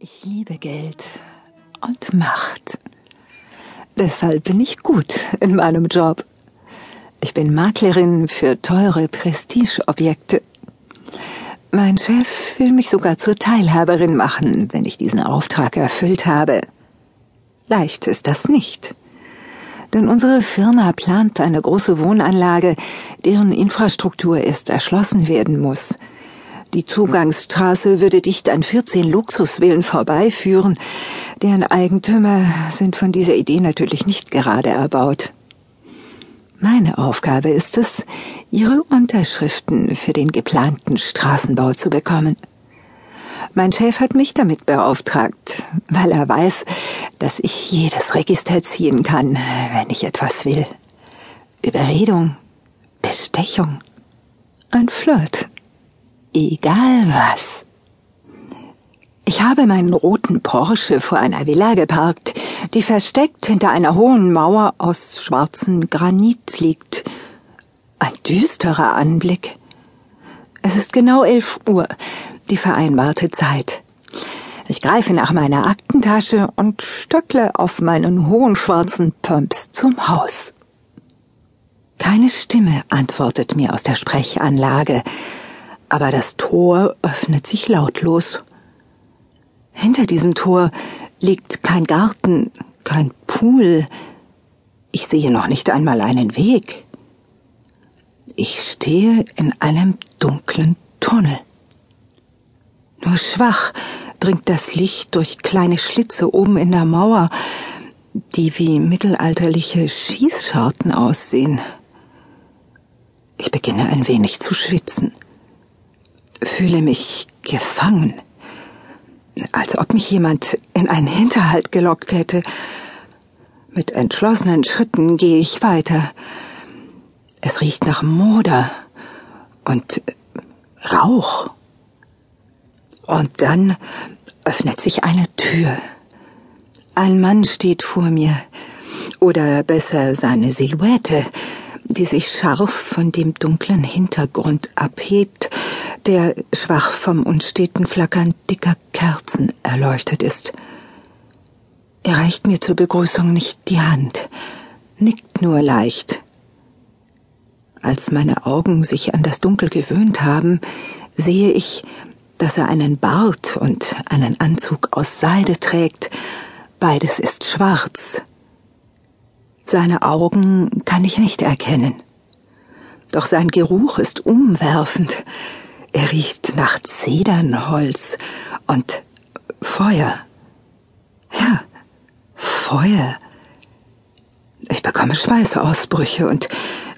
Ich liebe Geld und Macht. Deshalb bin ich gut in meinem Job. Ich bin Maklerin für teure Prestigeobjekte. Mein Chef will mich sogar zur Teilhaberin machen, wenn ich diesen Auftrag erfüllt habe. Leicht ist das nicht. Denn unsere Firma plant eine große Wohnanlage, deren Infrastruktur erst erschlossen werden muss. Die Zugangsstraße würde dicht an 14 Luxusvillen vorbeiführen. Deren Eigentümer sind von dieser Idee natürlich nicht gerade erbaut. Meine Aufgabe ist es, ihre Unterschriften für den geplanten Straßenbau zu bekommen. Mein Chef hat mich damit beauftragt, weil er weiß, dass ich jedes Register ziehen kann, wenn ich etwas will. Überredung, Bestechung, ein Flirt egal was. Ich habe meinen roten Porsche vor einer Villa geparkt, die versteckt hinter einer hohen Mauer aus schwarzem Granit liegt. Ein düsterer Anblick. Es ist genau elf Uhr, die vereinbarte Zeit. Ich greife nach meiner Aktentasche und stöckle auf meinen hohen schwarzen Pumps zum Haus. Keine Stimme antwortet mir aus der Sprechanlage aber das Tor öffnet sich lautlos. Hinter diesem Tor liegt kein Garten, kein Pool. Ich sehe noch nicht einmal einen Weg. Ich stehe in einem dunklen Tunnel. Nur schwach dringt das Licht durch kleine Schlitze oben in der Mauer, die wie mittelalterliche Schießscharten aussehen. Ich beginne ein wenig zu schwitzen fühle mich gefangen, als ob mich jemand in einen Hinterhalt gelockt hätte. Mit entschlossenen Schritten gehe ich weiter. Es riecht nach Moder und Rauch. Und dann öffnet sich eine Tür. Ein Mann steht vor mir, oder besser seine Silhouette, die sich scharf von dem dunklen Hintergrund abhebt der schwach vom unsteten Flackern dicker Kerzen erleuchtet ist. Er reicht mir zur Begrüßung nicht die Hand, nickt nur leicht. Als meine Augen sich an das Dunkel gewöhnt haben, sehe ich, dass er einen Bart und einen Anzug aus Seide trägt, beides ist schwarz. Seine Augen kann ich nicht erkennen. Doch sein Geruch ist umwerfend. Er riecht nach Zedernholz und Feuer. Ja, Feuer. Ich bekomme Schweißausbrüche und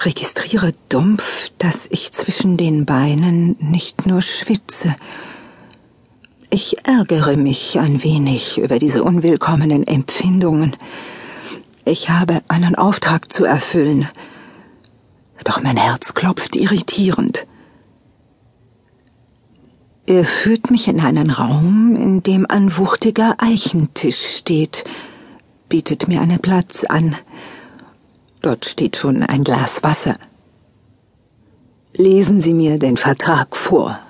registriere dumpf, dass ich zwischen den Beinen nicht nur schwitze. Ich ärgere mich ein wenig über diese unwillkommenen Empfindungen. Ich habe einen Auftrag zu erfüllen. Doch mein Herz klopft irritierend. Er führt mich in einen Raum, in dem ein wuchtiger Eichentisch steht, bietet mir einen Platz an. Dort steht schon ein Glas Wasser. Lesen Sie mir den Vertrag vor,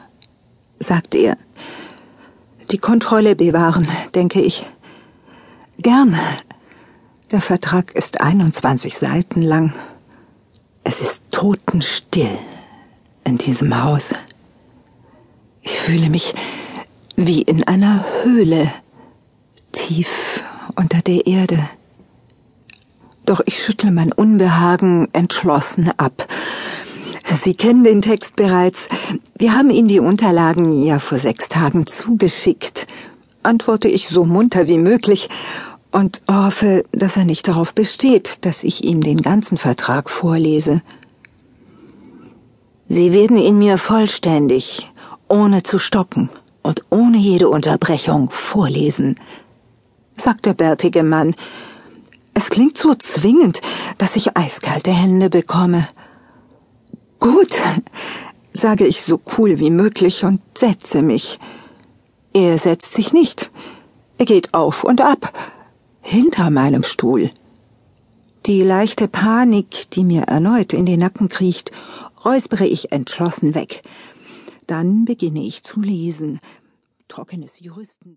sagt er. Die Kontrolle bewahren, denke ich. Gern. Der Vertrag ist 21 Seiten lang. Es ist totenstill in diesem Haus. Ich fühle mich wie in einer Höhle, tief unter der Erde. Doch ich schüttle mein Unbehagen entschlossen ab. Sie kennen den Text bereits. Wir haben Ihnen die Unterlagen ja vor sechs Tagen zugeschickt, antworte ich so munter wie möglich und hoffe, dass er nicht darauf besteht, dass ich ihm den ganzen Vertrag vorlese. Sie werden ihn mir vollständig ohne zu stocken und ohne jede Unterbrechung vorlesen, sagt der bärtige Mann. Es klingt so zwingend, dass ich eiskalte Hände bekomme. Gut, sage ich so cool wie möglich und setze mich. Er setzt sich nicht. Er geht auf und ab, hinter meinem Stuhl. Die leichte Panik, die mir erneut in den Nacken kriecht, räuspere ich entschlossen weg. Dann beginne ich zu lesen. Trockenes Juristen.